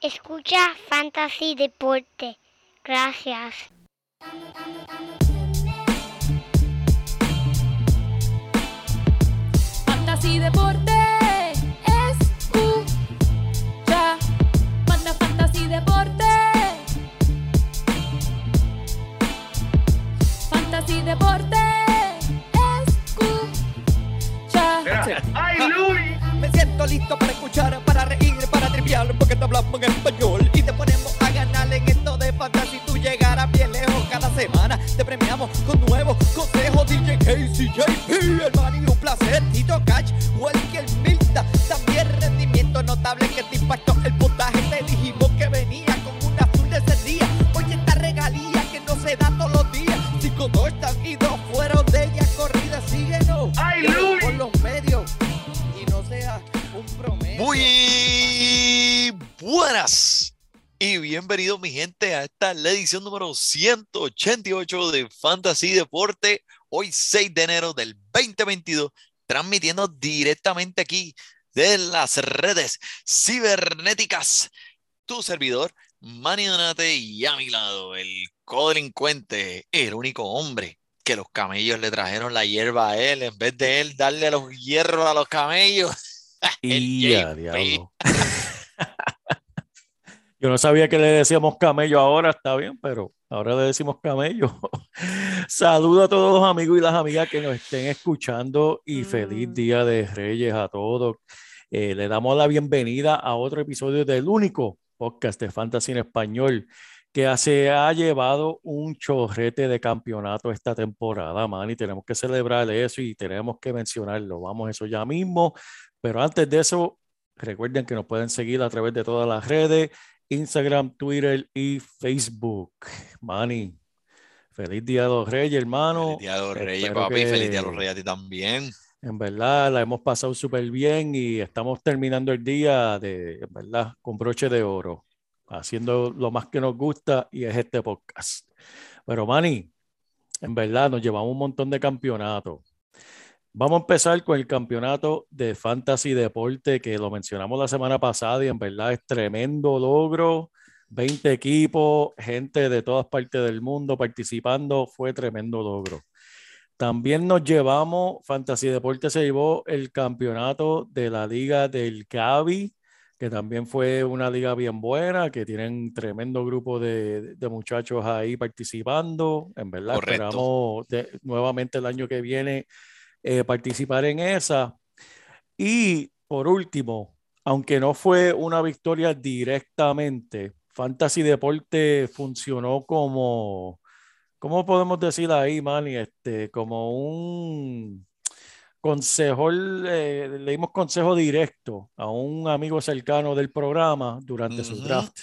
Escucha Fantasy Deporte. Gracias. Fantasy Deporte. Escucha. Manda Fantasy Deporte. Fantasy Deporte. Escucha. ¡Ay, Luis! Me siento listo para escuchar, para reír, para porque te hablamos en español y te ponemos a ganar en esto de fantasy. Tú llegarás bien lejos cada semana. Te premiamos con nuevos consejos. DJ Casey, JP, hermano, y un placer. Tito Catch, Milta, buenas y bienvenidos mi gente a esta la edición número 188 de Fantasy Deporte, hoy 6 de enero del 2022, transmitiendo directamente aquí de las redes cibernéticas. Tu servidor, Manny Donate y a mi lado el codelincuente, el único hombre que los camellos le trajeron la hierba a él en vez de él darle los hierros a los camellos. El Y diablo. Yo no sabía que le decíamos camello ahora, está bien, pero ahora le decimos camello. Saludo a todos los amigos y las amigas que nos estén escuchando y feliz Día de Reyes a todos. Eh, le damos la bienvenida a otro episodio del único podcast de Fantasy en Español que se ha llevado un chorrete de campeonato esta temporada, man, y tenemos que celebrar eso y tenemos que mencionarlo. Vamos a eso ya mismo, pero antes de eso, recuerden que nos pueden seguir a través de todas las redes, Instagram, Twitter y Facebook. Manny, feliz Día de los Reyes, hermano. Feliz día de los Reyes, Espero papi. Feliz día de los Reyes a ti también. En verdad, la hemos pasado súper bien y estamos terminando el día de, en verdad, con broche de oro, haciendo lo más que nos gusta y es este podcast. Pero, Manny, en verdad, nos llevamos un montón de campeonatos. Vamos a empezar con el campeonato de Fantasy Deporte, que lo mencionamos la semana pasada y en verdad es tremendo logro. 20 equipos, gente de todas partes del mundo participando, fue tremendo logro. También nos llevamos, Fantasy Deporte se llevó el campeonato de la Liga del Cavi, que también fue una liga bien buena, que tienen tremendo grupo de, de muchachos ahí participando. En verdad, Correcto. esperamos de- nuevamente el año que viene eh, participar en esa. Y por último, aunque no fue una victoria directamente, Fantasy Deporte funcionó como, ¿cómo podemos decir ahí, Manny? Este, como un consejo, eh, le dimos consejo directo a un amigo cercano del programa durante su draft.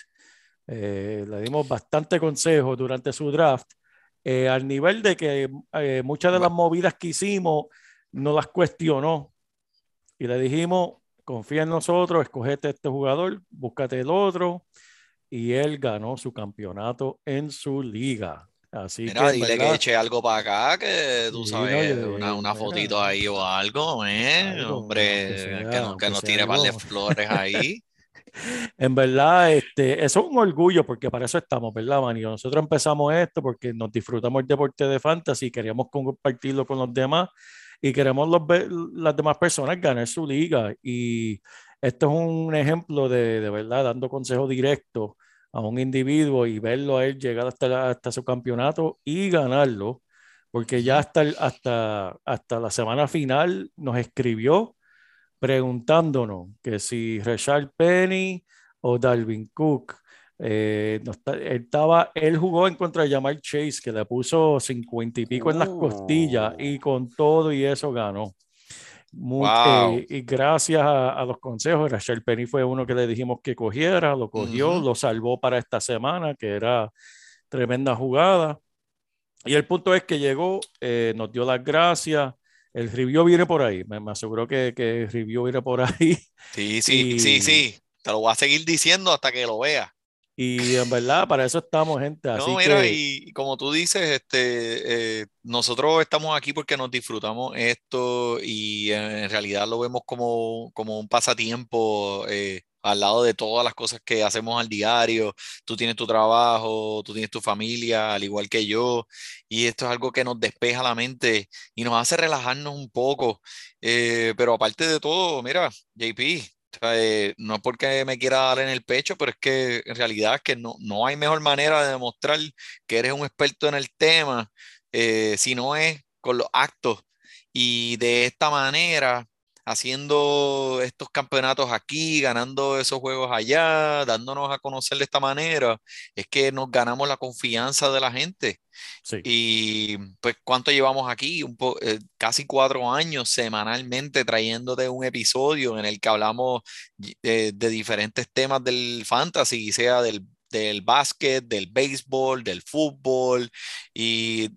Eh, le dimos bastante consejo durante su draft, eh, al nivel de que eh, muchas de las movidas que hicimos no las cuestionó y le dijimos, confía en nosotros, escogete este jugador, búscate el otro y él ganó su campeonato en su liga. Así Mira, que dile que eche algo para acá, que tú Sí, sabes, no, yo- una, una fotito ahí o algo, ¿eh? algo, Hombre, aunque sea, que, no- que sea tire par de flores ahí. En verdad, este, eso es un orgullo porque para eso estamos, ¿verdad, Manny? Nosotros empezamos esto porque nos disfrutamos el deporte de fantasy, queremos compartirlo con los demás y queremos los, las demás personas ganar su liga. Y esto es un ejemplo de, de verdad, dando consejo directo a un individuo y verlo a él llegar hasta, hasta su campeonato y ganarlo, porque ya hasta, hasta, hasta la semana final nos escribió preguntándonos que si Rashad Penny o Dalvin Cook. Eh, no está- él, estaba, él jugó en contra de Jamal Chase, que le puso 50 y pico en las costillas y con todo y eso ganó. Mu- Wow. eh, y gracias a, a los consejos, Rashad Penny fue uno que le dijimos que cogiera, lo cogió, Ujú. lo salvó para esta semana, que era tremenda jugada. Y el punto es que llegó, eh, nos dio las gracias. El review viene por ahí. Me, me aseguró que, que el review viene por ahí. Sí, sí, sí, Y- sí. Te lo voy a seguir diciendo hasta que lo veas. Y en verdad, para eso estamos, gente. Así No, mira, que y, como tú dices, este, eh, nosotros estamos aquí porque nos disfrutamos esto y en realidad lo vemos como, como un pasatiempo, eh, al lado de todas las cosas que hacemos al diario. Tú tienes tu trabajo, tú tienes tu familia, al igual que yo, y esto es algo que nos despeja la mente y nos hace relajarnos un poco. Eh, pero aparte de todo, mira, JP, eh, no porque me quiera dar en el pecho, pero es que en realidad es que no, no hay mejor manera de demostrar que eres un experto en el tema, eh, si no es con los actos. Y de esta manera, haciendo estos campeonatos aquí, ganando esos juegos allá, dándonos a conocer de esta manera, es que nos ganamos la confianza de la gente. Sí. Y pues, ¿cuánto llevamos aquí? Un po- eh, casi cuatro años semanalmente trayéndote un episodio en el que hablamos eh, de diferentes temas del fantasy, sea del, del básquet, del béisbol, del fútbol, y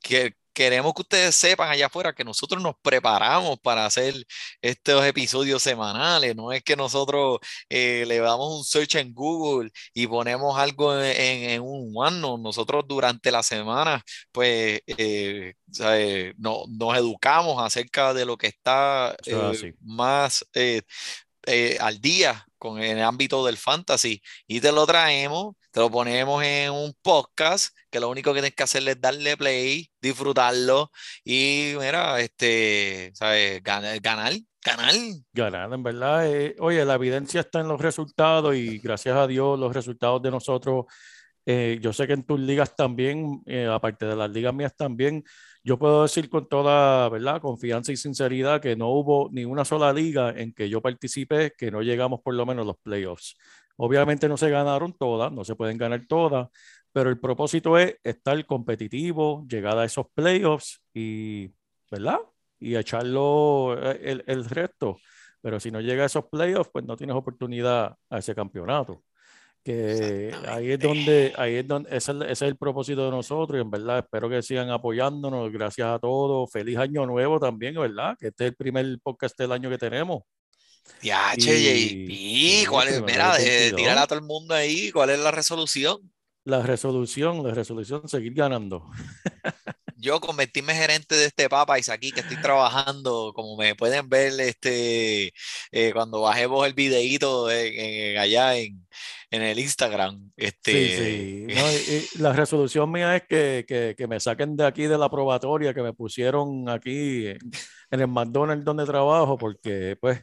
que queremos que ustedes sepan allá afuera que nosotros nos preparamos para hacer estos episodios semanales, no es que nosotros eh, le damos un search en Google y ponemos algo en, en- en un OneNote. Nosotros durante la semana, pues, eh, no- nos educamos acerca de lo que está eh, más eh, al día con el ámbito del fantasy y te lo traemos, te lo ponemos en un podcast que lo único que tienes que hacer es darle play, disfrutarlo y mira, este, ¿sabes? Ganar, ganar, ganar. En verdad. eh, oye, la evidencia está en los resultados y gracias a Dios los resultados de nosotros, eh, yo sé que en tus ligas también, eh, aparte de las ligas mías también, yo puedo decir con toda, ¿verdad? Confianza y sinceridad que no hubo ni una sola liga en que yo participé que no llegamos por lo menos a los playoffs. Obviamente no se ganaron todas, no se pueden ganar todas, pero el propósito es estar competitivo, llegar a esos playoffs y, ¿verdad? Y echarlo eh, el, el resto. Pero si no llega a esos playoffs, pues no tienes oportunidad a ese campeonato. Que ahí es donde, ahí es donde, ese es, el- ese es el propósito de nosotros y en verdad espero que sigan apoyándonos. Gracias a todos. Feliz año nuevo también, ¿verdad? Que este es el primer podcast del año que tenemos. Ya, che, JP, ¿cuál es? Mira, de, 22. tírale a todo el mundo ahí, ¿cuál es la resolución? La resolución, la resolución, seguir ganando. Yo convertirme gerente de este Papais aquí que estoy trabajando, como me pueden ver este, eh, cuando bajemos el videíto en- en- allá en, en el Instagram. Sí, Este, sí. No, y- y la resolución mía es que, que, que me saquen de aquí de la probatoria que me pusieron aquí en, el McDonald's donde trabajo, porque pues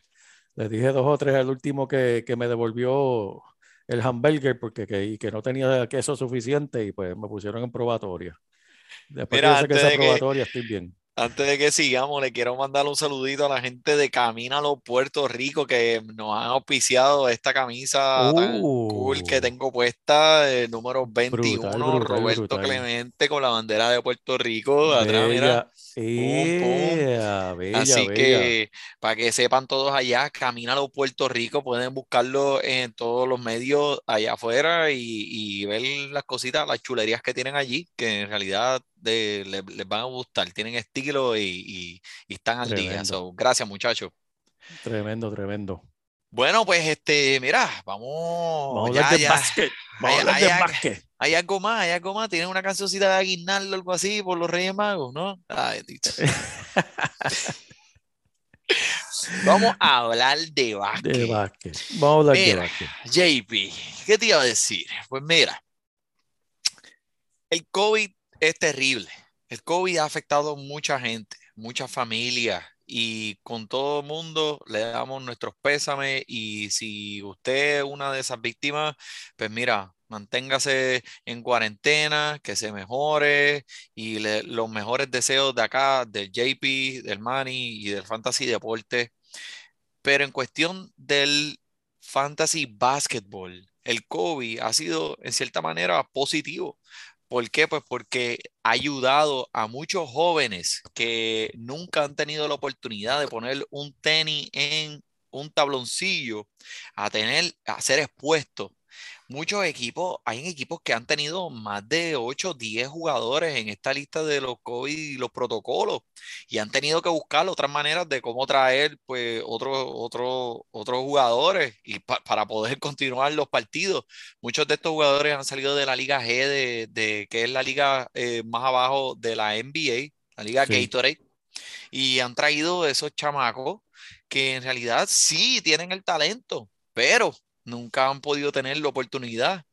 les dije dos o tres al último que, que me devolvió el hamburger porque que, y que no tenía queso suficiente y pues me pusieron en probatoria. Después Mira, que esa de probatoria estoy bien. Antes de que sigamos, le quiero mandar un saludito a la gente de Camínalo Puerto Rico que nos han auspiciado esta camisa tan cool que Uh. tengo puesta, el número 21, brutal, Roberto brutal. Clemente con la bandera de Puerto Rico atrás, mira. Bella, Así bella. que para que sepan todos allá, Camínalo Puerto Rico, pueden buscarlo en todos los medios allá afuera y, y ver las cositas, las chulerías que tienen allí, que en realidad de- les van a gustar, tienen estilo y, y- y están al día. So, gracias muchachos. Tremendo, tremendo. Bueno, pues este, mira, vamos, Vamos a ya, hablar de ya. básquet. Vamos a hablar de básquet. Hay algo más, hay algo más. Tienen una cancioncita de Aguinaldo, algo así, por los Reyes Magos, ¿no? Ay, dicho. Vamos a hablar de básquet. De básquet. Vamos a hablar de básquet. JP, ¿qué te iba a decir? Pues mira, el COVID es terrible. El COVID ha afectado a mucha gente, muchas familias y con todo el mundo le damos nuestros pésames y si usted es una de esas víctimas, pues mira, manténgase en cuarentena, que se mejore y los mejores deseos de acá, del JP, del Manny y del Fantasy Deporte. Pero en cuestión del fantasy basketball, el COVID ha sido en cierta manera positivo. ¿Por qué? Pues porque ha ayudado a muchos jóvenes que nunca han tenido la oportunidad de poner un tenis en un tabloncillo a tener, a ser expuestos. Muchos equipos, hay equipos que han tenido más de 8 10 jugadores en esta lista de los COVID y los protocolos y han tenido que buscar otras maneras de cómo traer pues otros otros otros jugadores y pa- para poder continuar los partidos. Muchos de estos jugadores han salido de la Liga G, de, de- que es la liga eh, más abajo de la NBA, la Liga Sí. Gatorade, y han traído esos chamacos que en realidad sí tienen el talento, pero nunca han podido tener la oportunidad.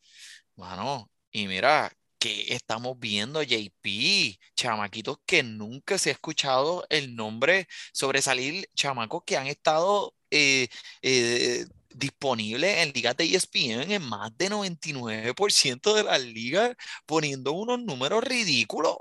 Mano, y mira, que estamos viendo, JP, chamaquitos que nunca se ha escuchado el nombre sobresalir, chamacos que han estado eh, eh, disponibles en ligas de ESPN en más de 99% de las ligas, poniendo unos números ridículos.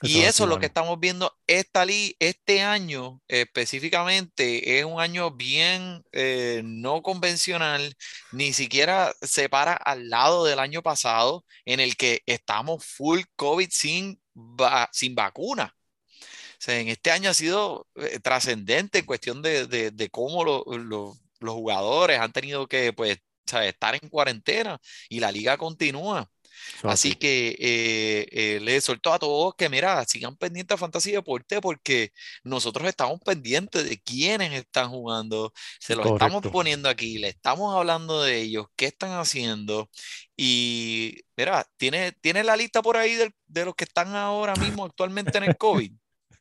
Y Eso es eso es lo que mano. estamos viendo esta este año específicamente es un año bien eh, no convencional, ni siquiera se para al lado del año pasado en el que estamos full COVID sin, va- sin vacuna. O sea, en este año ha sido eh, trascendente en cuestión de, de- de cómo lo- lo- los jugadores han tenido que pues, ¿sabes? estar en cuarentena y la liga continúa. Así así. que eh, eh, les soltó a todos que, mira, sigan pendientes a Fantasy Deporte porque nosotros estamos pendientes de quiénes están jugando, se los estamos Correcto. poniendo aquí, le estamos hablando de ellos, qué están haciendo. Y mira, ¿tiene, tiene la lista por ahí del- de, los que están ahora mismo actualmente en el COVID?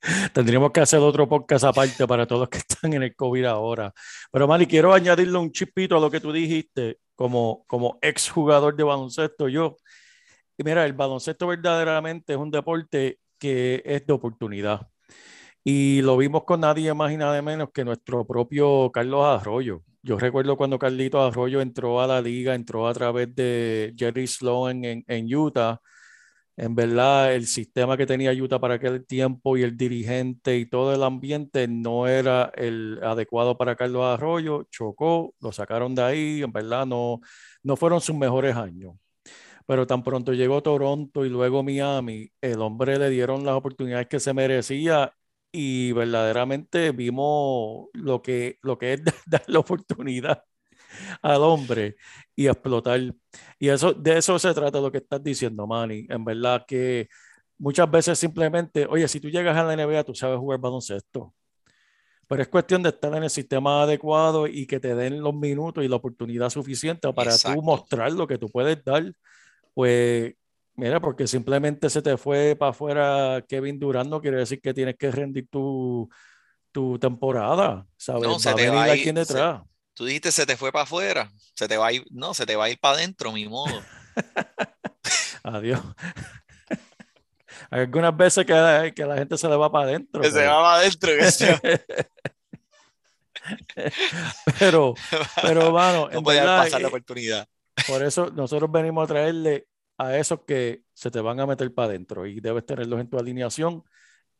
Tendríamos que hacer otro podcast aparte para todos los que están en el COVID ahora. Pero, Mali, quiero añadirle un chispito a lo que tú dijiste como, como ex jugador de baloncesto. Yo, mira, el baloncesto verdaderamente es un deporte que es de oportunidad. Y lo vimos con nadie más y nada menos que nuestro propio Carlos Arroyo. Yo recuerdo cuando Carlito Arroyo entró a la liga, entró a través de Jerry Sloan en, en Utah. En verdad, el sistema que tenía Utah para aquel tiempo y el dirigente y todo el ambiente no era el adecuado para Carlos Arroyo. Chocó, lo sacaron de ahí. En verdad, no, no fueron sus mejores años. Pero tan pronto llegó Toronto y luego Miami, el hombre le dieron las oportunidades que se merecía y verdaderamente vimos lo que, lo que es dar la oportunidad al hombre y explotar. Y eso, de eso se trata lo que estás diciendo, Manny. En verdad que muchas veces simplemente, oye, si tú llegas a la NBA, tú sabes jugar baloncesto. Pero es cuestión de estar en el sistema adecuado y que te den los minutos y la oportunidad suficiente para tú Exacto. mostrar lo que tú puedes dar. Pues, mira, porque simplemente se te fue para afuera Kevin Durant, no quiere decir que tienes que rendir tu, tu temporada, ¿sabes? No, se Va te venir va a ir, alguien se- detrás. Tú dijiste se te fue para afuera, se te va a ir, no, se te va a ir para adentro, mi modo. Adiós. Hay algunas veces que, que la gente se le va para adentro, Que se va para adentro, pero, pero, mano, no en verdad, pasar la eh, oportunidad. Por eso nosotros venimos a traerle a esos que se te van a meter para adentro y debes tenerlos en tu alineación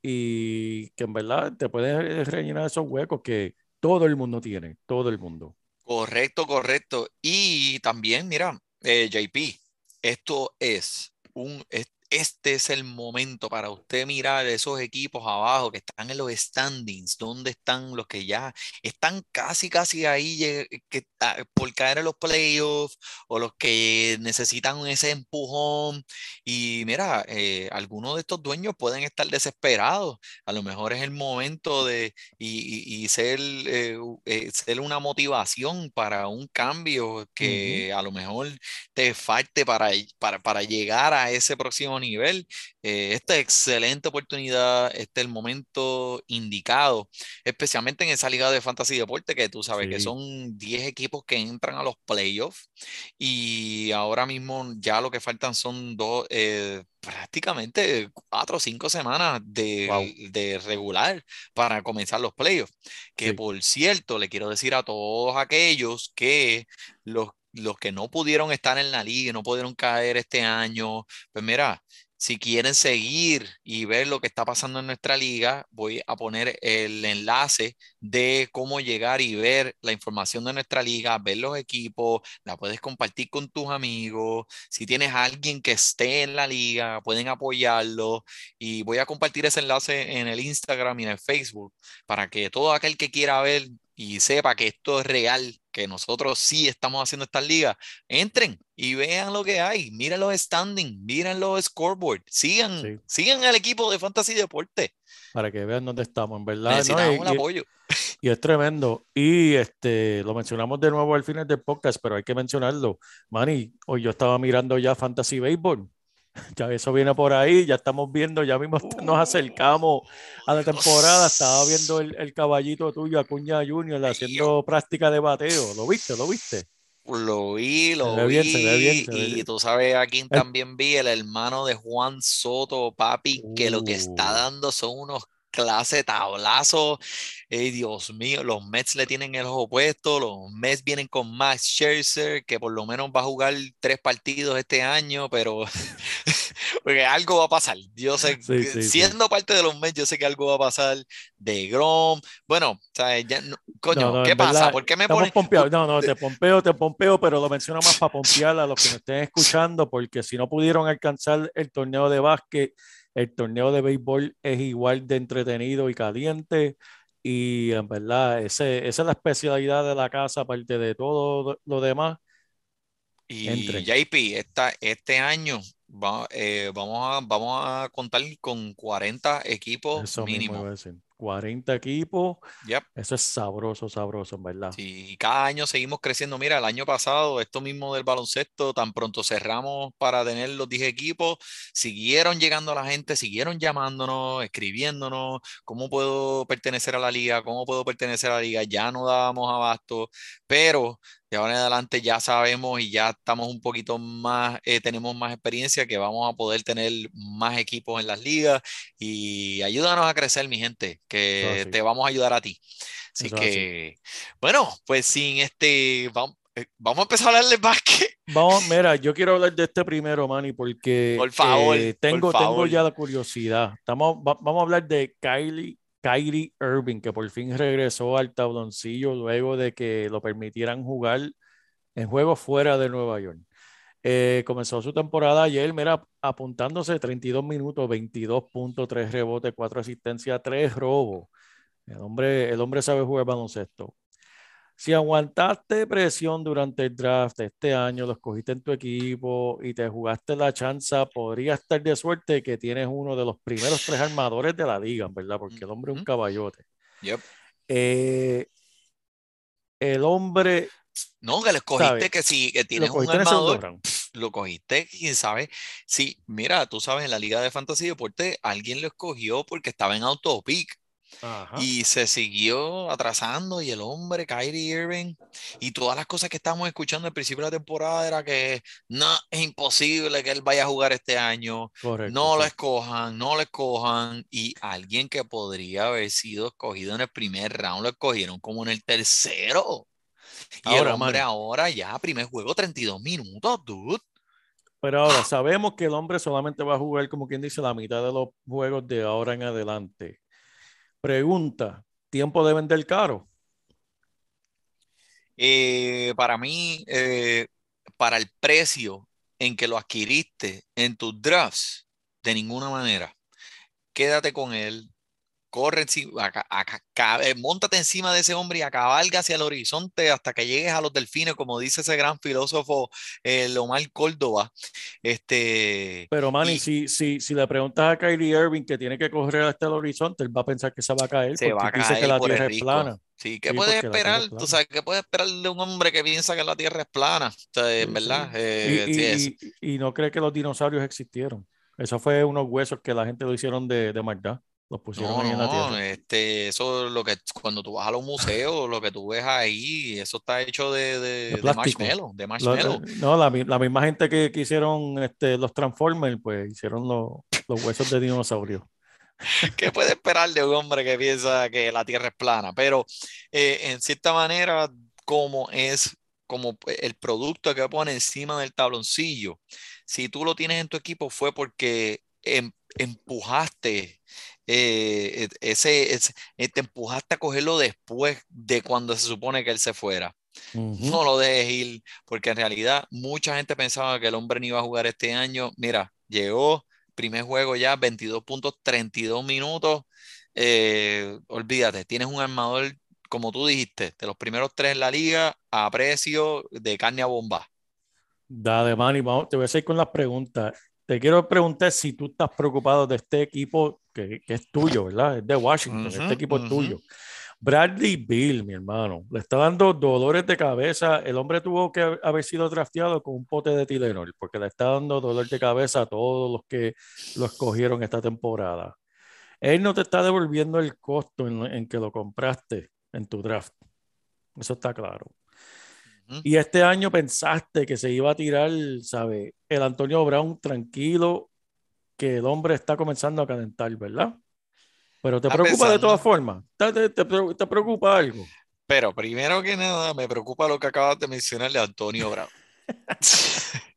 y que en verdad te puedes rellenar esos huecos que todo el mundo tiene, todo el mundo. Correcto, correcto. Y también, mira, eh, JP, esto es un, este es el momento para usted mirar esos equipos abajo que están en los standings, donde están los que ya están casi, casi ahí que, por caer en los playoffs o los que necesitan ese empujón. Y mira, eh, algunos de estos dueños pueden estar desesperados. A lo mejor es el momento de y, y- y ser, eh, eh, ser una motivación para un cambio que a lo mejor te falte para, para, para llegar a ese próximo nivel. Eh, esta es excelente oportunidad, este es el momento indicado, especialmente en esa liga de fantasy deporte que tú sabes que Sí. son 10 equipos que entran a los playoffs y ahora mismo ya lo que faltan son dos, eh, prácticamente cuatro o cinco semanas de, Wow. de regular para comenzar los playoffs. Que Sí. por cierto, le quiero decir a todos aquellos que los, los que no pudieron estar en la liga, no pudieron caer este año, pues mira, si quieren seguir y ver lo que está pasando en nuestra liga, voy a poner el enlace de cómo llegar y ver la información de nuestra liga, ver los equipos, la puedes compartir con tus amigos. Si tienes alguien que esté en la liga, pueden apoyarlo. Y voy a compartir ese enlace en el Instagram y en el Facebook para que todo aquel que quiera ver y sepa que esto es real, que nosotros sí estamos haciendo estas ligas, entren y vean lo que hay, miren los standings, miren los scoreboard, sigan, Sí. sigan al equipo de Fantasy Deporte. Para que vean dónde estamos, en verdad. ¿no? Necesitamos Y- un y- apoyo. Y es tremendo. Y este, lo mencionamos de nuevo al final del podcast, pero hay que mencionarlo. Manny, hoy yo estaba mirando ya Fantasy Baseball Ya eso viene por ahí, ya estamos viendo, ya mismo nos acercamos a la temporada. Estaba viendo el, el caballito tuyo, Acuña Junior, haciendo práctica de bateo. ¿Lo viste? ¿Lo viste? Lo vi, lo bien, vi, bien, y tú sabes a quién también vi, el hermano de Juan Soto, papi, que lo que está Uh. dando son unos clase tablazos. Ey, Dios mío, los Mets le tienen el ojo puesto, los Mets vienen con Max Scherzer, que por lo menos va a jugar tres partidos este año, pero porque algo va a pasar. Yo sé, Sí, sí, sí. siendo parte de los Mets, yo sé que algo va a pasar de Grom. Bueno, ¿sabes? Ya no- coño, No, no, ¿qué pasa? verdad, ¿Por qué me pompeados. No, no, te pompeo, te pompeo, pero lo menciono más para pompear a los que me estén escuchando, porque si no pudieron alcanzar el torneo de básquet, el torneo de béisbol es igual de entretenido y caliente. Y en verdad, ese, esa es la especialidad de la casa, aparte de todo lo demás. Y Entren. JP, esta, este año va- eh, vamos a, vamos a contar con 40 equipos Eso mínimo. Iba a decir. 40 equipos, Yep. eso es sabroso, sabroso, en verdad. Sí, y cada año seguimos creciendo. Mira, el año pasado, esto mismo del baloncesto, tan pronto cerramos para tener los 10 equipos, siguieron llegando la gente, siguieron llamándonos, escribiéndonos, ¿cómo puedo pertenecer a la liga? ¿Cómo puedo pertenecer a la liga? Ya no dábamos abasto, pero de ahora en adelante ya sabemos y ya estamos un poquito más, eh, tenemos más experiencia que vamos a poder tener más equipos en las ligas y ayúdanos a crecer, mi gente, que así. te vamos a ayudar a ti. Así Eso es así. que, bueno, pues sin este, vamos, vamos a empezar a hablar de básquet. Vamos, mira, yo quiero hablar de este primero, Manny, porque Por favor, eh, por tengo, tengo favor. ya la curiosidad. Estamos, va- vamos a hablar de Kylie, Kyrie Irving, que por fin regresó al tabloncillo luego de que lo permitieran jugar en juegos fuera de Nueva York. Eh, comenzó su temporada ayer, mira, apuntándose 32 minutos, 22 puntos, 3 rebotes, 4 asistencias, 3 robos. El hombre, el hombre sabe jugar baloncesto. Si aguantaste presión durante el draft este año, lo escogiste en tu equipo y te jugaste la chanza, podría estar de suerte que tienes uno de los primeros tres armadores de la liga, ¿verdad? Porque el hombre es un caballote. Yep. Eh, el hombre No, que lo escogiste que si que tienes un armador, lo cogiste, quién sabe. Sí, mira, tú sabes, en la Liga de Fantasy Deporte, alguien lo escogió porque estaba en autopic. Ajá. Y se siguió atrasando y el hombre, Kyrie Irving, y todas las cosas que estábamos escuchando al principio de la temporada era que no, es imposible que él vaya a jugar este año, Correcto, no lo escojan, no lo escojan, y alguien que podría haber sido escogido en el primer round lo escogieron como en el tercero. Y el Ahora, hombre Manny. ahora ya, primer juego, 32 minutos, dude. Pero ahora sabemos que el hombre solamente va a jugar, como quien dice, la mitad de los juegos de ahora en adelante. Pregunta, ¿tiempo de vender caro? Eh, para mí, eh, para el precio en que lo adquiriste en tus drafts, de ninguna manera. Quédate con él, corre encima, eh, móntate encima de ese hombre y acabalga hacia el horizonte hasta que llegues a los delfines, como dice ese gran filósofo eh, Lomar Córdoba. Este, Pero Manny, Y- si, si, si le preguntas a Kyrie Irving que tiene que correr hasta el horizonte, él va a pensar que se va a caer se va a dice que caer la tierra es plana. Sí, ¿qué Sí, puedes esperar? Tú sabes, ¿qué puedes esperar de un hombre que piensa que la tierra es plana? O sea, en Sí, verdad, sí. eh, Y, sí, y- es- y- y no cree que los dinosaurios existieron. Eso fue unos huesos que la gente lo hicieron de, de maldad. Los pusieron No, ahí en la tierra. este, eso es lo que cuando tú vas a los museos, lo que tú ves ahí, eso está hecho de, de, de plástico. marshmallow, de Lo- marshmallow. no, la, la misma gente que, que hicieron este, los Transformers, pues hicieron los, los huesos de dinosaurio. ¿Qué puede esperar de un hombre que piensa que la Tierra es plana? Pero eh, en cierta manera, como es como el producto que pone encima del tabloncillo, si tú lo tienes en tu equipo fue porque em- empujaste eh, e- ese, ese- eh, te empujaste a cogerlo después de cuando se supone que él se fuera. No lo dejes ir, porque en realidad mucha gente pensaba que el hombre no iba a jugar este año. Mira, llegó, primer juego ya, 22 puntos, 32 minutos. Eh, olvídate, tienes un armador, como tú dijiste, de los primeros tres en la liga a precio de carne a bomba. Dale, Manny, vamos, te voy a seguir con las preguntas. Te quiero preguntar si tú estás preocupado de este equipo que, que es tuyo, ¿verdad? Es de Washington, Ujú, este equipo es ujú. tuyo. Bradley Bill, mi hermano, le está dando dolores de cabeza. El hombre tuvo que haber sido drafteado con un pote de Tylenol, porque le está dando dolor de cabeza a todos los que lo escogieron esta temporada. Él no te está devolviendo el costo en, en que lo compraste en tu draft. Eso está claro. Y este año pensaste que se iba a tirar, ¿sabe? El Antonio Brown tranquilo, que el hombre está comenzando a calentar, ¿verdad? Pero te Está preocupa de todas formas. ¿Te, te- te te preocupa algo? Pero primero que nada, me preocupa lo que acabas de mencionar de Antonio Brown.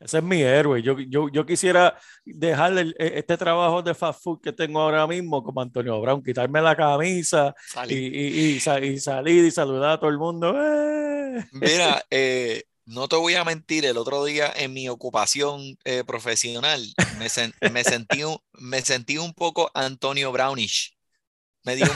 Ese es mi héroe. Yo, yo, yo quisiera dejarle el- e- este trabajo de fast food que tengo ahora mismo como Antonio Brown, quitarme la camisa y, y- y sa- y salir y saludar a todo el mundo. ¡Eh! Mira, eh, no te voy a mentir, el otro día en mi ocupación eh, profesional me, sen- me sentí un, me sentí un poco Antonio Brownish. Me, dio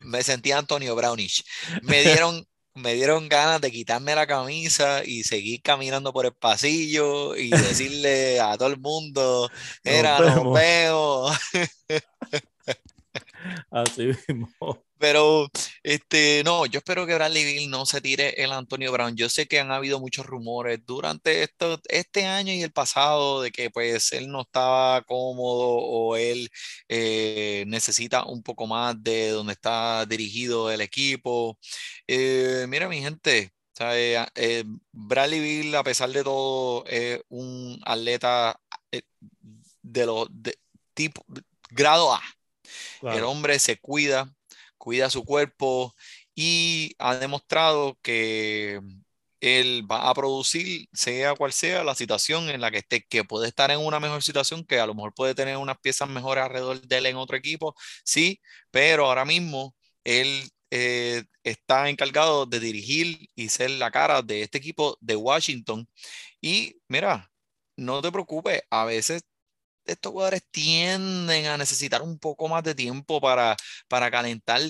me sentí Antonio Brownish. Me dieron, me dieron ganas de quitarme la camisa y seguir caminando por el pasillo y decirle a todo el mundo, era, nos vemos". Así mismo. Pero, este, no, yo espero que Bradley Bill no se tire el Antonio Brown. Yo sé que han habido muchos rumores durante esto, este año y el pasado de que pues él no estaba cómodo o él eh, necesita un poco más de donde está dirigido el equipo. Eh, mira, mi gente, ¿sabe? A- eh, Bradley Bill, a pesar de todo, es un atleta eh, de los de tipo grado A. El Claro. hombre se cuida, cuida su cuerpo y ha demostrado que él va a producir, sea cual sea la situación en la que esté, que puede estar en una mejor situación, que a lo mejor puede tener unas piezas mejores alrededor de él en otro equipo, sí, pero ahora mismo él eh, está encargado de dirigir y ser la cara de este equipo de Washington. Y mira, no te preocupes, a veces estos jugadores tienden a necesitar un poco más de tiempo para, para calentar.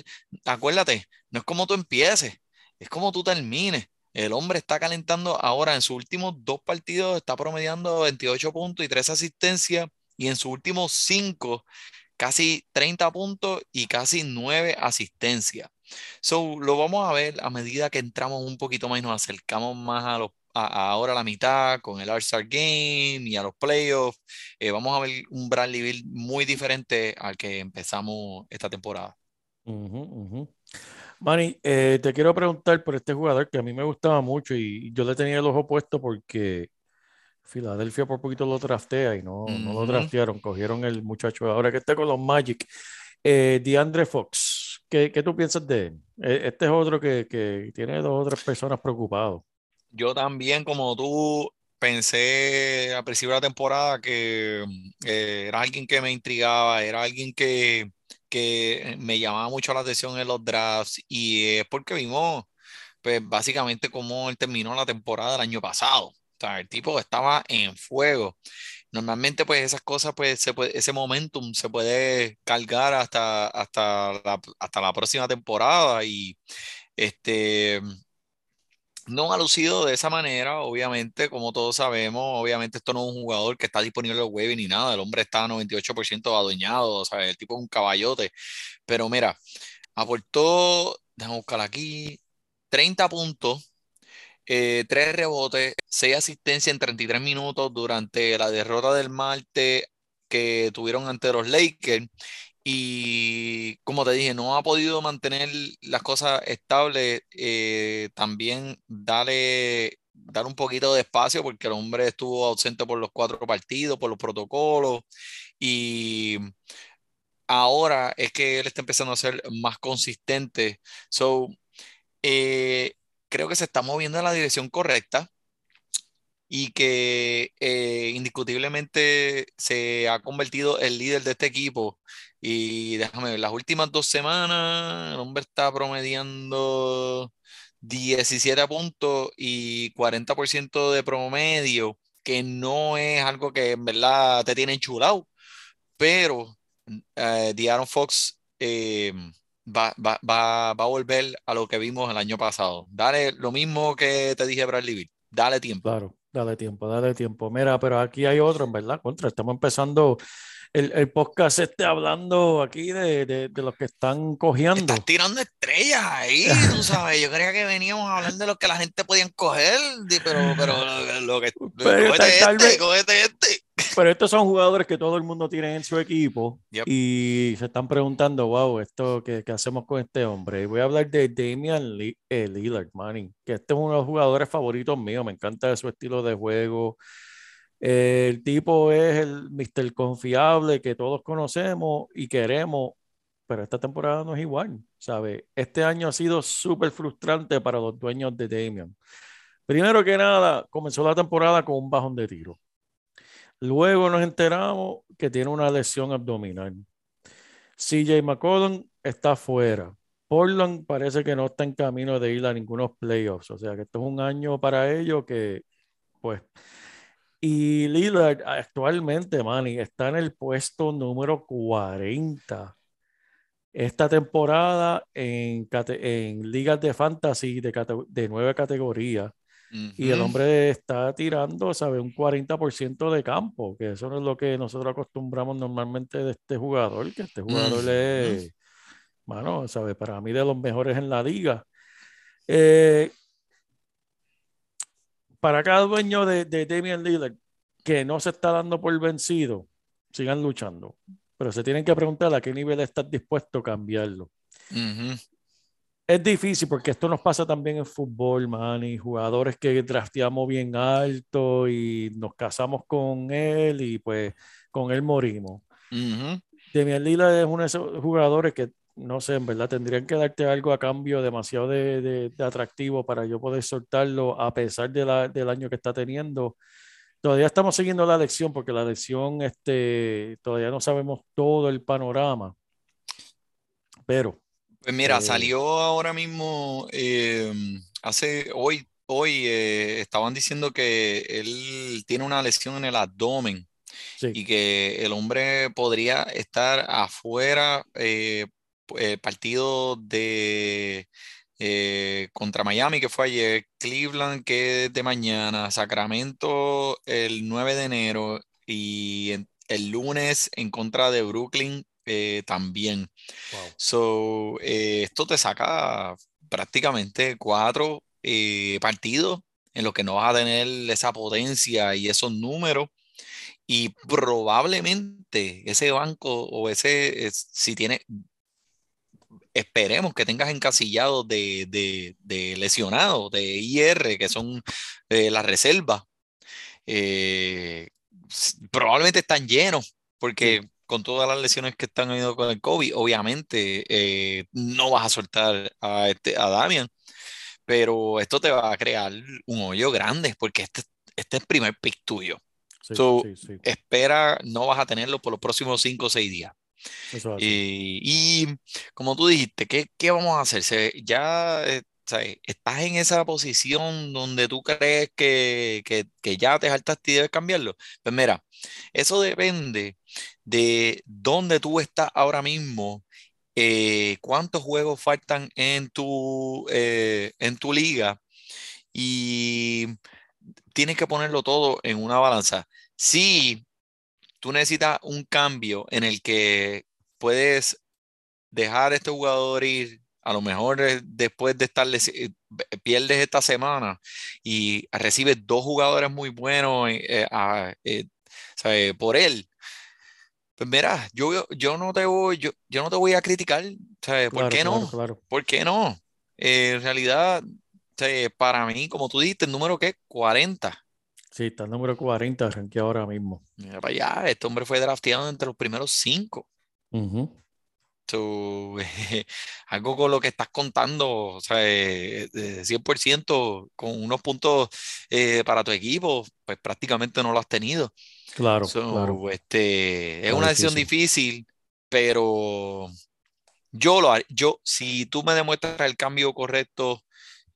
Acuérdate, no es como tú empieces, es como tú termines. El hombre está calentando ahora en sus últimos dos partidos, está promediando 28 puntos y 3 asistencias, y en sus últimos cinco, casi 30 puntos y casi 9 asistencias. So, lo vamos a ver a medida que entramos un poquito más y nos acercamos más a los a, a ahora la mitad con el All-Star Game y a los playoffs. Eh, vamos a ver un Bradley Bill muy diferente al que empezamos esta temporada. Ujú, ujú. Manny, eh, te quiero preguntar por este jugador que a mí me gustaba mucho y yo le tenía el ojo puesto porque Filadelfia por poquito lo draftea y no, no lo draftearon, cogieron el muchacho ahora que está con los Magic. Eh, DeAndre Fox, ¿qué, qué tú piensas de él? Eh, Este es otro que, que tiene dos o tres personas preocupados. Yo también, como tú, pensé al principio de la temporada que eh, era alguien que me intrigaba, era alguien que, que me llamaba mucho la atención en los drafts y es porque vimos, pues básicamente cómo él terminó la temporada del año pasado. O sea, el tipo estaba en fuego. Normalmente, pues esas cosas, pues se puede- ese momentum se puede cargar hasta, hasta la, hasta la próxima temporada y este no ha lucido de esa manera, obviamente, como todos sabemos, obviamente esto no es un jugador que está disponible en web ni nada, el hombre está 98% adueñado, sea, el tipo es un caballote, pero mira, aportó, déjame buscar aquí, 30 puntos, eh, 3 rebotes, 6 asistencias en 33 minutos durante la derrota del martes que tuvieron ante los Lakers. Y como te dije, no ha podido mantener las cosas estables. eh, también darle, dar un poquito de espacio porque el hombre estuvo ausente por los cuatro partidos, por los protocolos. Y ahora es que él está empezando a ser más consistente. So, eh, creo que se está moviendo en la dirección correcta y que eh, indiscutiblemente se ha convertido en líder de este equipo. Y déjame ver, las últimas dos semanas el hombre está promediando 17 puntos y 40% de promedio, que no es algo que en verdad te tiene enchulado, pero eh, De'Aaron Fox eh, va, va, va, va a volver a lo que vimos el año pasado. Dale lo mismo que te dije Bradley Beal, dale tiempo. Claro, dale tiempo, dale tiempo. Mira, pero aquí hay otro, en verdad, contra. Estamos empezando el, el podcast esté hablando aquí de, de, de los que están cojeando. Estás tirando estrellas ahí, tú sabes. Yo creía que veníamos a hablar de lo que la gente podía coger, pero, pero lo, lo que. Pero cógete tal- este, vez- cógete este. Pero estos son jugadores que todo el mundo tiene en su equipo Yep. y se están preguntando, wow, esto ¿qué, qué hacemos con este hombre? Y voy a hablar de Damian Li- eh, Lillard, Manning, que este es uno de los jugadores favoritos míos, me encanta su estilo de juego. El tipo es el Mr. Confiable que todos conocemos y queremos, pero esta temporada no es igual, ¿sabe? Este año ha sido súper frustrante para los dueños de Damian. Primero que nada, comenzó la temporada con un bajón de tiro. Luego nos enteramos que tiene una lesión abdominal. CJ McCollum está fuera. Portland parece que no está en camino de ir a ningunos playoffs. O sea que esto es un año para ellos que, pues. Y Lillard actualmente, Manny, está en el puesto número 40 esta temporada en, en ligas de fantasy de, de nueve categorías. Y el hombre está tirando, ¿sabe? Un 40% de campo, que eso no es lo que nosotros acostumbramos normalmente de este jugador, que este jugador Ujú. es, mano, ¿sabe? Para mí de los mejores en la liga. Eh, para cada dueño de, de Damian Lillard que no se está dando por vencido, sigan luchando. Pero se tienen que preguntar a qué nivel estás dispuesto a cambiarlo. Es difícil porque esto nos pasa también en fútbol, man, y jugadores que drafteamos bien alto y nos casamos con él y pues con él morimos. Ujú. Demian Lillard es uno de esos jugadores que, no sé, en verdad tendrían que darte algo a cambio demasiado de, de- de atractivo para yo poder soltarlo a pesar de la- del año que está teniendo. Todavía estamos siguiendo la lección porque la lección, este, todavía no sabemos todo el panorama. Pero, Pues mira, Eh, salió ahora mismo, eh, hace hoy, hoy eh, estaban diciendo que él tiene una lesión en el abdomen sí, y que el hombre podría estar afuera eh, el partido de eh, contra Miami que fue ayer, Cleveland que es de mañana, Sacramento el 9 de enero y en- el lunes en contra de Brooklyn eh, también. wow. So, eh, esto te saca prácticamente cuatro eh, partidos en los que no vas a tener esa potencia y esos números. Y probablemente ese banco o ese, es- si tiene, esperemos que tengas encasillado de, de, de lesionados, de IR, que son eh, las reservas, eh, s- probablemente están llenos, porque con todas las lesiones que están habiendo con el COVID, obviamente eh, no vas a soltar a, este, a Damian, pero esto te va a crear un hoyo grande, porque este, este es el primer pick tuyo. Sí, So, sí, sí, Espera, no vas a tenerlo por los próximos 5 o 6 días. Así. Eh, y como tú dijiste, ¿qué, qué vamos a hacer? Se- ya eh, ¿sabes? estás en esa posición donde tú crees que, que, que ya te saltaste y debes cambiarlo. Pues mira, eso depende de dónde tú estás ahora mismo, eh, cuántos juegos faltan en tu, en tu liga y tienes que ponerlo todo en una balanza. Si tú necesitas un cambio en el que puedes dejar a este jugador ir, a lo mejor después de estar, eh, pierdes esta semana y recibes dos jugadores muy buenos eh, eh, eh, por él. Pues mira, yo, yo no te voy, yo, yo no te voy a criticar, ¿sabes? ¿Por Claro, qué no? claro. ¿Por qué no? En realidad, para mí, como tú dijiste, el número que es 40. Sí, está el número 40, arranqué ahora mismo. Mira para allá, este hombre fue drafteado entre los primeros cinco. Ujú. So, algo con lo que estás contando, o sea, eh, eh, 100% con unos puntos eh, para tu equipo, pues prácticamente no lo has tenido. Claro, So, claro. este, es una decisión difícil. difícil, pero yo lo yo, si tú me demuestras el cambio correcto,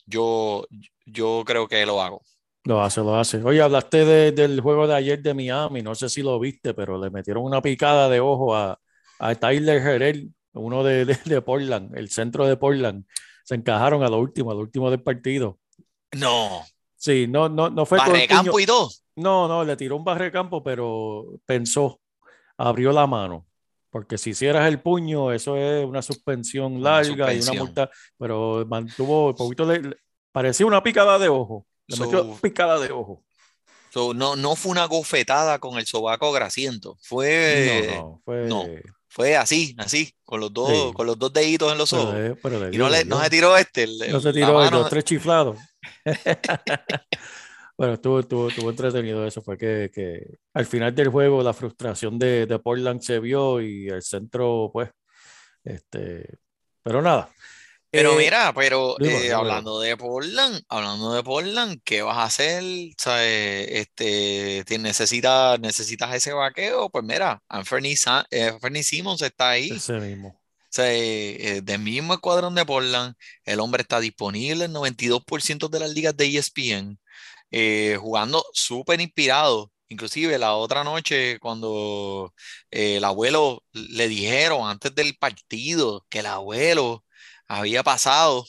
yo, yo creo que lo hago. Lo hace, lo hace. Oye, hablaste de- del juego de ayer de Miami, no sé si lo viste, pero le metieron una picada de ojo a, a Tyler Herrera, uno de, de, de Portland, el centro de Portland. Se encajaron a lo último, a lo último del partido. No, Sí, no, no, no fue con barre puño- campo y todo. No, no, le tiró un barre campo, pero pensó abrió la mano. Porque si hicieras el puño, eso es una suspensión Una larga y una multa, pero mantuvo, un poquito le- parecía una picada de ojo. Le So- metió picada de ojo. So, no, no fue una gofetada con el sobaco grasiento. Fue, no, no, fue. no, fue así, así, con los dos, Sí. con los dos deditos en los pero ojos. pero le Y no, le no se tiró este. el- No se tiró mano- los tres chiflados. Bueno, estuvo, estuvo, estuvo entretenido eso. Fue que, que al final del juego la frustración de, de Portland se vio y el centro, pues, este, pero nada. Pero Eh, mira, pero eh, hablando de Portland, hablando de Portland, ¿qué vas a hacer? ¿Sabes? Este, necesitas, necesitas ese vaqueo, pues mira, Anthony, Anthony Simmons está ahí. ese mismo. O sea, eh, eh, del mismo escuadrón de Portland, el hombre está disponible en 92% de las ligas de ESPN, eh, jugando súper inspirado. Inclusive la otra noche, cuando eh, el abuelo le dijeron antes del partido que el abuelo había pasado,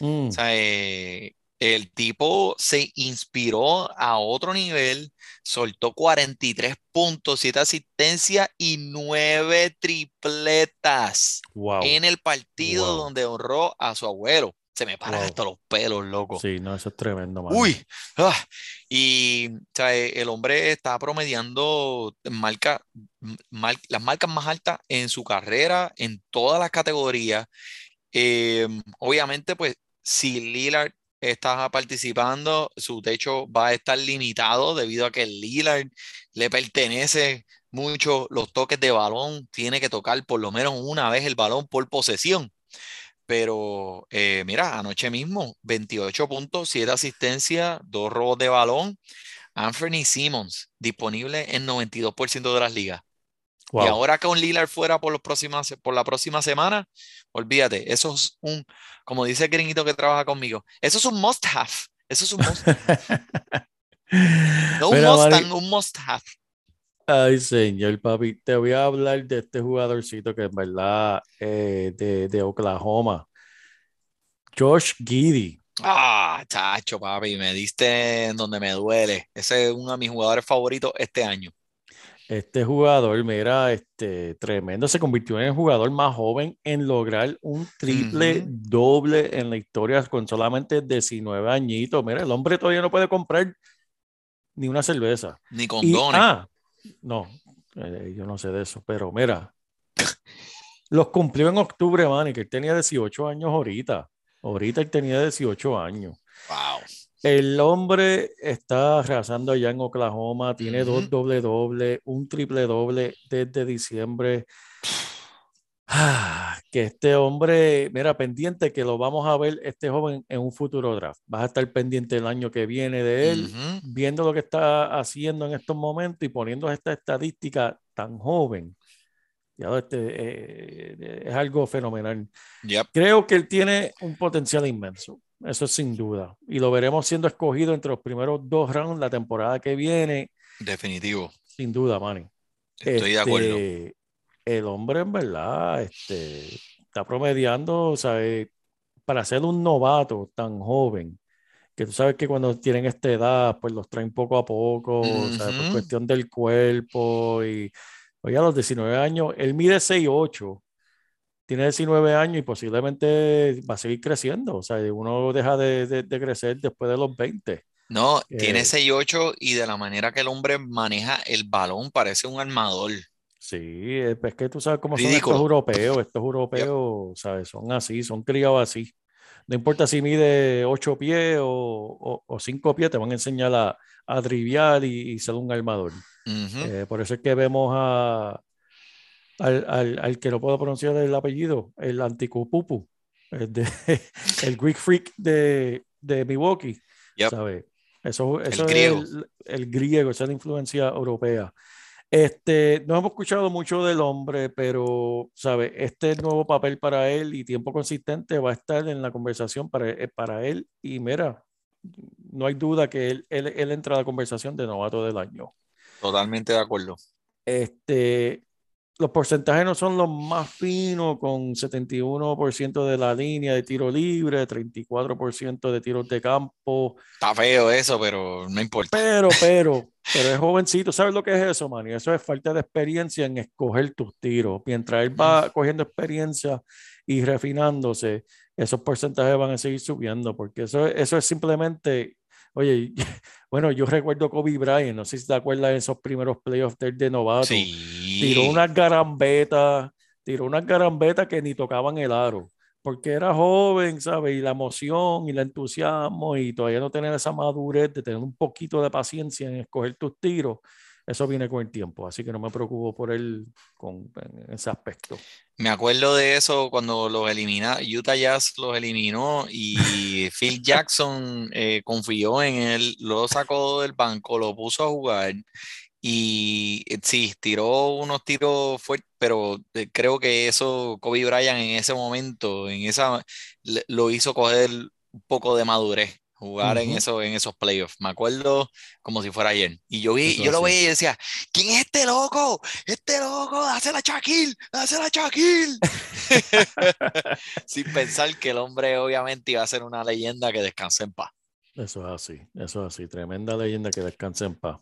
Mm, o sea, eh, el tipo se inspiró a otro nivel, soltó 43 puntos, 7 asistencias y 9 tripletas wow. en el partido Wow. donde honró a su abuelo. Se me paran Wow. hasta los pelos, loco. Sí, no, eso es tremendo, mano. Uy, ah, y o sea, eh, el hombre está promediando marca, mar- las marcas más altas en su carrera, en todas las categorías. Eh, obviamente, pues, si Lillard está participando, su techo va a estar limitado debido a que Lillard le pertenece mucho los toques de balón, tiene que tocar por lo menos una vez el balón por posesión. Pero eh, mira, anoche mismo, 28 puntos, 7 asistencias, 2 robos de balón. Anthony Simmons, disponible en 92% de las ligas. Y ahora con Lillard fuera por, los próximas, por la próxima semana, olvídate, eso es un, como dice el gringuito que trabaja conmigo, eso es un must have. Eso es un must No un Mira, Mustang, Mari- un must have. Ay, señor, papi, te voy a hablar de este jugadorcito que en verdad eh, de, de Oklahoma, Josh Giddey. Ah, chacho, papi, me diste en donde me duele. Ese es uno de mis jugadores favoritos este año. Este jugador, mira, este tremendo, se convirtió en el jugador más joven en lograr un triple doble en la historia con solamente 19 añitos. Mira, el hombre todavía no puede comprar ni una cerveza. Ni Y, condones. ah, no, eh, yo no sé de eso, pero mira, los cumplió en octubre, man, y que él tenía 18 años ahorita. Ahorita él tenía 18 años. Wow. El hombre está arrasando allá en Oklahoma, tiene dos doble doble, un triple doble desde diciembre. Ah, que este hombre, mira, pendiente que lo vamos a ver este joven en un futuro draft. Vas a estar pendiente el año que viene de él, viendo lo que está haciendo en estos momentos y poniendo esta estadística tan joven. Ya este, eh, es algo fenomenal. Yep. Creo que él tiene un potencial inmenso, eso sin duda. Y lo veremos siendo escogido entre los primeros dos rounds la temporada que viene, Definitivo. sin duda, Manny. Estoy de acuerdo. Este, El hombre, en verdad, este, está promediando, ¿sabes? Para ser un novato tan joven, que tú sabes que cuando tienen esta edad, pues los traen poco a poco, ¿sabes? Por Ujú. cuestión del cuerpo y, oye, a los 19 años, él mide 6'8", tiene 19 años y posiblemente va a seguir creciendo, o sea, uno deja de, de- de crecer después de los 20. No, Eh, tiene 6'8 y de la manera que el hombre maneja el balón parece un armador. Sí, es es que tú sabes cómo son estos Ridículo. europeos, estos europeos, ¿sabes? Son así, son criados así. No importa si mide 8 pies o, o, 5 pies, te van a enseñar a, a driviar y, y ser un armador. Ujú. Eh, por eso es que vemos a, al, al, al que no puedo pronunciar el apellido, el anticupupu, el, de, el Greek Freak de, de Milwaukee, Yep. ¿sabes? Eso, eso es griego. el, el griego, esa es la influencia europea. Este, no hemos escuchado mucho del hombre, pero, ¿sabe? Este nuevo papel para él y tiempo consistente va a estar en la conversación para, eh, para él. Y mira, no hay duda que él, él, él entra a la conversación de novato del año. Totalmente de acuerdo. Este, los porcentajes no son los más finos, con 71% de la línea de tiro libre, 34% de tiros de campo, Está feo eso, pero no importa. pero, pero, Pero es jovencito, ¿sabes lo que es eso, man? Y eso es falta de experiencia en escoger tus tiros. Mientras él va cogiendo experiencia y refinándose, esos porcentajes van a seguir subiendo, porque eso, eso es simplemente, oye, bueno, yo recuerdo Kobe Bryant, no sé si te acuerdas de esos primeros playoffs de, de novato, tiró Sí. unas garambetas, tiró unas garambetas que ni tocaban el aro, porque era joven, ¿sabes? Y la emoción y el entusiasmo y todavía no tener esa madurez de tener un poquito de paciencia en escoger tus tiros, eso viene con el tiempo, así que no me preocupo por él con, en ese aspecto. Me acuerdo de eso cuando los elimina, Utah Jazz los eliminó y Phil Jackson eh, confió en él, lo sacó del banco, lo puso a jugar y eh, sí, tiró unos tiros fuertes, pero eh, creo que eso Kobe Bryant en ese momento, en esa, lo hizo coger un poco de madurez. Jugar en, eso, en esos playoffs. Me acuerdo como si fuera ayer. Y yo vi, yo lo veía y decía, ¿quién es este loco? Este loco, dásela a Shaquille, dásela a Shaquille. Sin pensar que el hombre obviamente iba a ser una leyenda que descanse en paz. Eso es así, eso es así, tremenda leyenda que descanse en paz.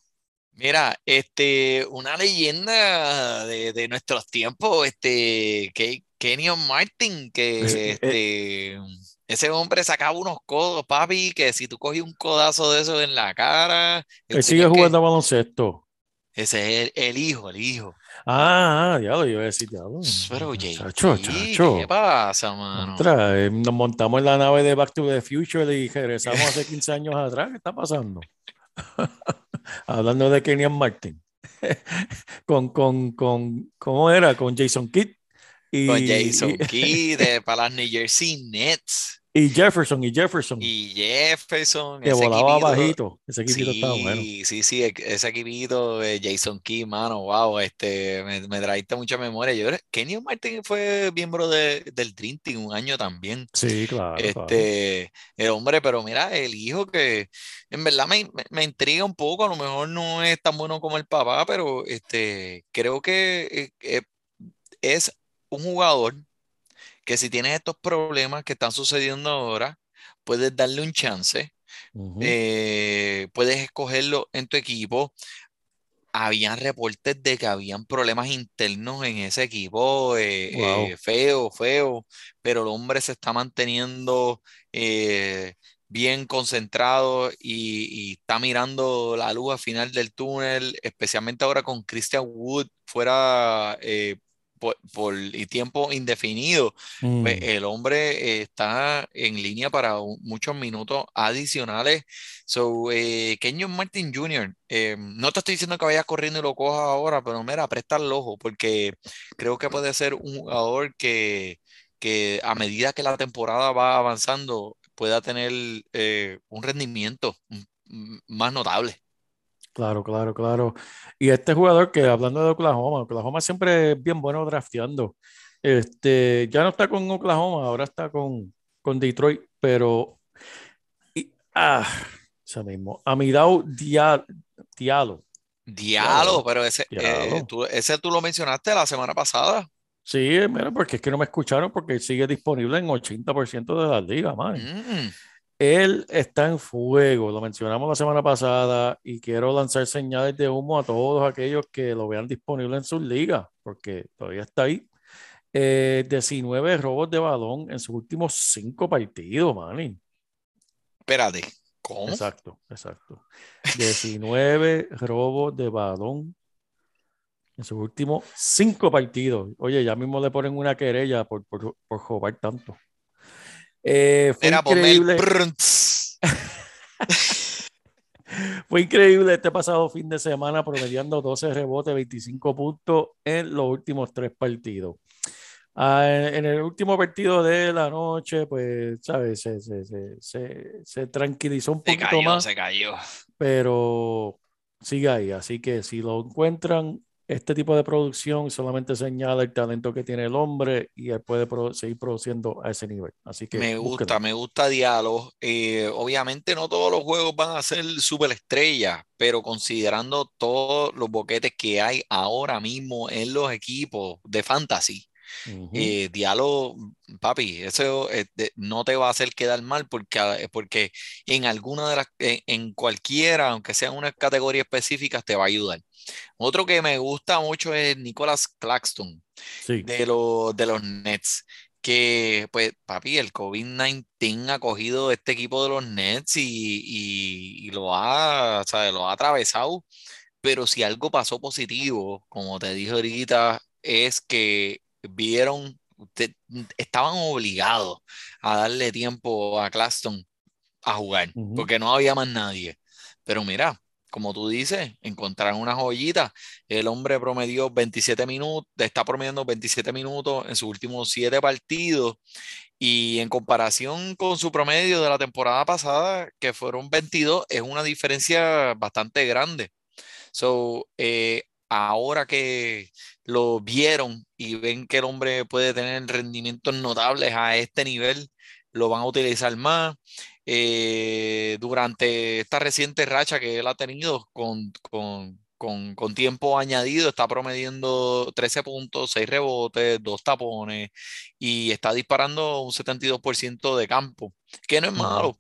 Mira, este, una leyenda de, de nuestros tiempos, este, que Kenyon Martin, que Eh, este, ese hombre sacaba unos codos, papi, que si tú cogías un codazo de eso en la cara, él sigue tenía que- jugando baloncesto. ese es el, el hijo, el hijo. Ah, ah, diablo, yo iba a decir diablo. Pero, Chacho, JT, chacho. ¿qué pasa, mano? Contra, eh, nos montamos en la nave de Back to the Future y regresamos hace 15 años atrás. ¿Qué está pasando? Hablando de Kenyan Martin. con, con, con, ¿cómo era? Con Jason Kidd y, Con Jason Kidd de- para las New Jersey Nets y Jefferson y Jefferson, y Jefferson, que ese volaba equipito. bajito. Ese equipito estaba bueno. Sí, sí, e- ese equipito de Jason Key, mano, wow, este, me, me trajiste mucha memoria. Yo, Kenyon Martin fue miembro de- del Dream Team un año también. Sí, claro, claro. Este, el hombre, pero mira, el hijo que en verdad me, me- me intriga un poco, a lo mejor no es tan bueno como el papá, pero este, creo que eh, eh, es un jugador que si tienes estos problemas que están sucediendo ahora, puedes darle un chance eh, puedes escogerlo en tu equipo. Habían reportes de que habían problemas internos en ese equipo, eh, Wow. eh, feo, feo, pero el hombre se está manteniendo bien concentrado y, y está mirando la luz al final del túnel, especialmente ahora con Christian Wood fuera eh, por, por- y tiempo indefinido. Mm. Ve, El hombre eh, está en línea para un- muchos minutos adicionales. So, eh, Kenyon Martin Jr., eh, no te estoy diciendo que vayas corriendo y lo cojas ahora, pero mira, presta el ojo, porque creo que puede ser un jugador que, que a medida que la temporada va avanzando, pueda tener un rendimiento mm, mm, más notable. Claro, claro, claro. Y este jugador que hablando de Oklahoma, Oklahoma siempre es bien bueno drafteando. Este, ya no está con Oklahoma, ahora está con, con Detroit, pero y, ah, ese mismo, Amidao Dia- Diallo. Diablo, pero ese, eh, tú, ese tú lo mencionaste la semana pasada. Sí, mira, porque es que no me escucharon porque sigue disponible en 80% de las ligas, man. Mm. Él está en fuego, lo mencionamos la semana pasada y quiero lanzar señales de humo a todos aquellos que lo vean disponible en sus ligas, porque todavía está ahí. Eh, 19 robos de balón en sus últimos cinco partidos, Manny. Espérate, ¿cómo? Exacto, exacto. 19 robos de balón en sus últimos cinco partidos. Oye, ya mismo le ponen una querella por, por, por jugar tanto. Eh, fue el increíble. Fue increíble este pasado fin de semana, promediando 12 rebotes, 25 puntos en los últimos tres partidos. Ah, en, el último partido de la noche, pues, ¿sabes? Se, se, se, tranquilizó un poquito cayó, más, se cayó. pero sigue ahí. Así que si lo encuentran, este tipo de producción solamente señala el talento que tiene el hombre y él puede seguir produciendo a ese nivel. Así que Me búsquenlo. gusta, me gusta diálogo. Eh, obviamente no todos los juegos van a ser superestrellas, pero considerando todos los boquetes que hay ahora mismo en los equipos de fantasy, Eh, Diallo, papi, eso eh, de- no te va a hacer quedar mal porque, a- porque en alguna de las, en, en cualquiera, aunque sea una categoría específica, te va a ayudar. Otro que me gusta mucho es Nicholas Claxton Sí. de, los de los Nets. Que, pues, papi, el COVID-19 ha cogido este equipo de los Nets y, y- y lo ha, ¿sabes? lo ha atravesado. Pero si algo pasó positivo, como te dije ahorita, es que vieron, te- estaban obligados a darle tiempo a Claxton a jugar, porque no había más nadie. Pero mira, como tú dices, encontraron una joyita. El hombre promedió 27 minutos, está promediando 27 minutos en sus últimos 7 partidos. Y en comparación con su promedio de la temporada pasada, que fueron 22, es una diferencia bastante grande. So, eh, ahora que lo vieron y ven que el hombre puede tener rendimientos notables a este nivel, lo van a utilizar más. Eh, durante esta reciente racha que él ha tenido con, con, con, con tiempo añadido, está promediando 13 puntos, 6 rebotes, 2 tapones y está disparando un 72% de campo, que no es malo.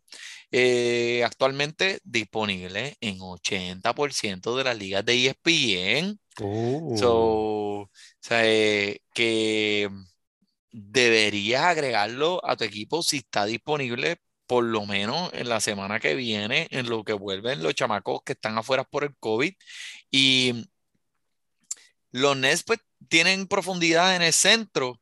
Eh, actualmente disponible en 80% de las ligas de ESPN. Oh. So, o sea, eh, que deberías agregarlo a tu equipo si está disponible por lo menos en la semana que viene, en lo que vuelven los chamacos que están afuera por el COVID. Y los Nets pues tienen profundidad en el centro.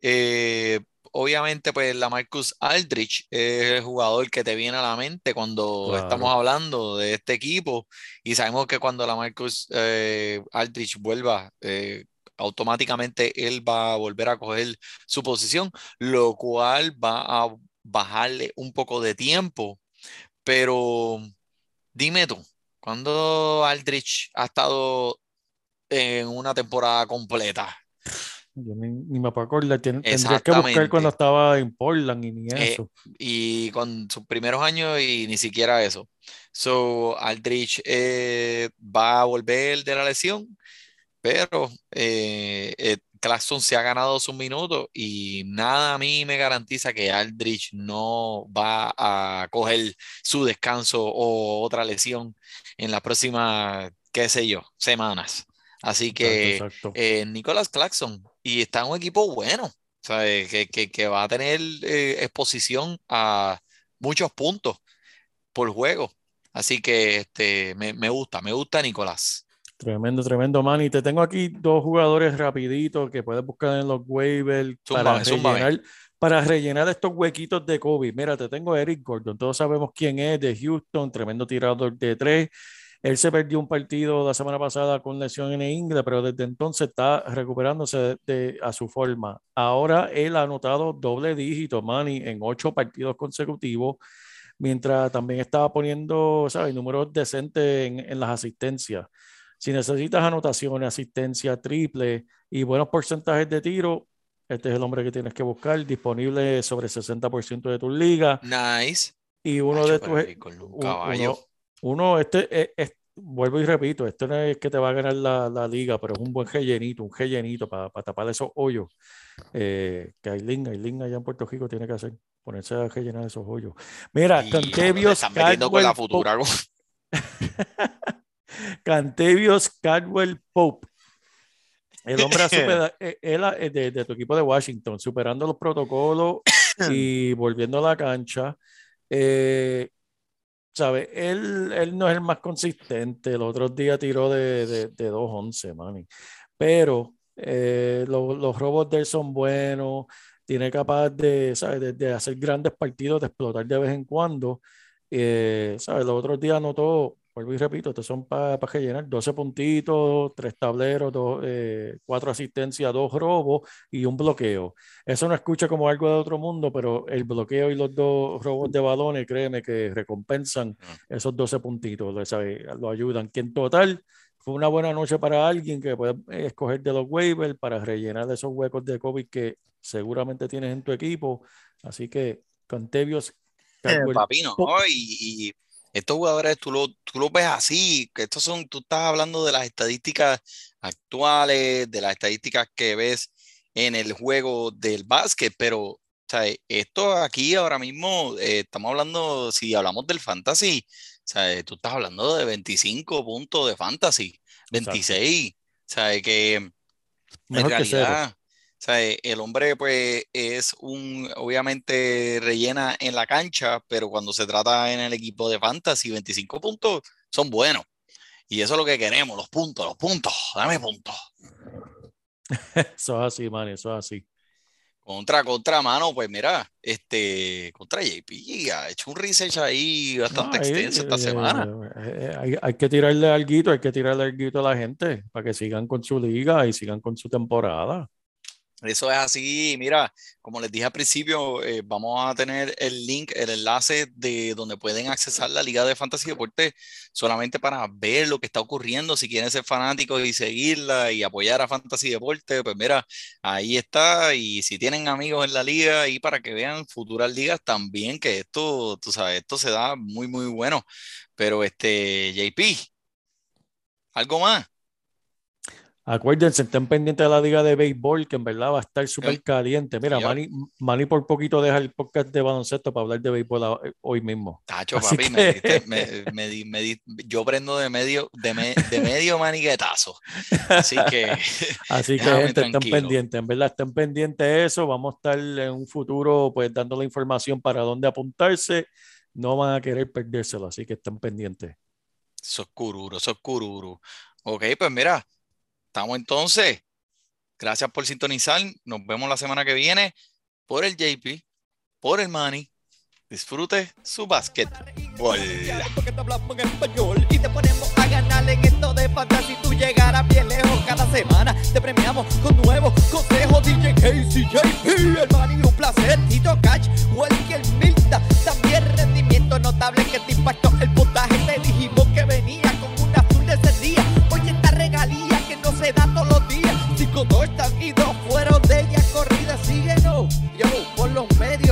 Eh, obviamente pues la Marcus Aldrich es el jugador que te viene a la mente cuando Claro. estamos hablando de este equipo y sabemos que cuando la Marcus eh, Aldrich vuelva eh, automáticamente él va a volver a coger su posición, lo cual va a bajarle un poco de tiempo. Pero dime tú, ¿cuándo Aldrich ha estado en una temporada completa? Yo ni, ni me puedo acordar. Tendrías que buscar cuando estaba en Portland y ni Eh, eso. y con sus primeros años y ni siquiera eso. So, Aldrich eh, va a volver de la lesión, pero eh, eh, Claxton se ha ganado sus minutos y nada a mí me garantiza que Aldrich no va a coger su descanso o otra lesión en las próximas, qué sé yo, semanas. Así que eh, Nicholas Claxton y está en un equipo bueno, ¿sabe? Que, que- que va a tener eh, exposición a muchos puntos por juego. Así que este, me, me gusta, me gusta Nicolás. Tremendo, tremendo, man. Y te tengo aquí dos jugadores rapiditos que puedes buscar en los waivers para rellenar, para rellenar estos huequitos de COVID. Mira, te tengo a Eric Gordon. Todos sabemos quién es, de Houston, tremendo tirador de tres. Él se perdió un partido la semana pasada con lesión en inglés, pero desde entonces está recuperándose de, de- a su forma. Ahora él ha anotado doble dígito, Manny, en ocho partidos consecutivos, mientras también estaba poniendo, ¿sabes?, números decentes en, en las asistencias. Si necesitas anotaciones, asistencia, triple y buenos porcentajes de tiro, este es el hombre que tienes que buscar, disponible sobre 60% de tus ligas. Nice. Y uno de tus. Gordon, un. Uno, uno, este, es- es- vuelvo y repito, este no es que te va a ganar la, la liga, pero es un buen rellenito, un rellenito para tapar esos hoyos eh, que Aileen, Aileen allá en Puerto Rico tiene que hacer, ponerse a rellenar esos hoyos. Mira, te están metiendo con la Caldwell futura. Cantevios Caldwell Pope. El hombre supera- eh, él eh, de, de tu equipo de Washington, superando los protocolos y volviendo a la cancha. Eh, ¿sabe? Él, él no es el más consistente. El otro día tiró de, de, de 2-11, mani. Pero eh, lo- los robos de él son buenos. Tiene capaz de, ¿sabes? De, de hacer grandes partidos, de explotar de vez en cuando. Eh, ¿sabes? Los otros días anotó, vuelvo y repito, estos son para rellenar 12 puntitos, 3 tableros, dos, eh, 4 asistencias, 2 robos y un bloqueo. Eso no escucha como algo de otro mundo, pero el bloqueo y los dos robos de balones, créeme que recompensan esos 12 puntitos, lo, ¿sabe? lo ayudan. Que en total fue una buena noche para alguien que puede escoger de los waivers para rellenar esos huecos de COVID que seguramente tienes en tu equipo. Así que Contevios Caldwell Papi, no, y, y estos jugadores tú lo, tú lo ves así, que estos son, tú estás hablando de las estadísticas actuales, de las estadísticas que ves en el juego del básquet, pero o sea, esto aquí ahora mismo, eh, estamos hablando, si hablamos del fantasy, o sea, tú estás hablando de 25 puntos de fantasy, 26, o sea, que en Mejor realidad, sea, el hombre pues es un, obviamente rellena en la cancha, pero cuando se trata en el equipo de fantasy, 25 puntos son buenos. Y eso es lo que queremos, los puntos, los puntos, dame puntos. Eso es así, man, eso es así. Contra, contra mano, pues mira, este, contra JP, ha hecho un research ahí bastante No, extenso esta eh, semana. eh, hay, hay que tirarle alguito, hay que tirarle alguito a la gente para que sigan con su liga y sigan con su temporada. Eso es así, mira, como les dije al principio, eh, vamos a tener el link, el enlace de donde pueden accesar la Liga de Fantasy Deporte solamente para ver lo que está ocurriendo, si quieren ser fanáticos y seguirla y apoyar a Fantasy Deporte, pues mira, ahí está, y si tienen amigos en la liga, ahí para que vean futuras ligas también, que esto, tú sabes, esto se da muy, muy bueno, pero este, JP, ¿algo más? Acuérdense, estén pendientes de la liga de béisbol, que en verdad va a estar súper caliente. Mira, Yo- Manny, Manny por poquito deja el podcast de baloncesto para hablar de béisbol a- hoy mismo. Tacho, Así papi, me diste- me- me yo prendo de medio, de, me- de medio maniguetazo. Así que, Así que, gente, estén pendientes, en verdad, estén pendientes de eso. Vamos a estar en un futuro, pues, dando la información para dónde apuntarse. No van a querer perdérselo, así que estén pendientes. eso es cururu, eso es cururu. Ok, pues mira, estamos entonces. Gracias por sintonizar. Nos vemos la semana que viene por el JP, por el Manny. Disfrute su básquet. Porque te hablamos en español y te ponemos a ganar en esto de fantasy. Tú llegarás bien lejos cada semana. Te premiamos con nuevos consejos. DJ Casey, JP, hermano, y un placer. Tito Catch, Welker Milta. También rendimiento notable que te impactó el se da todos los días. Cinco touchdowns y dos fueron de ella corrida. Síguenos, yo, por los medios.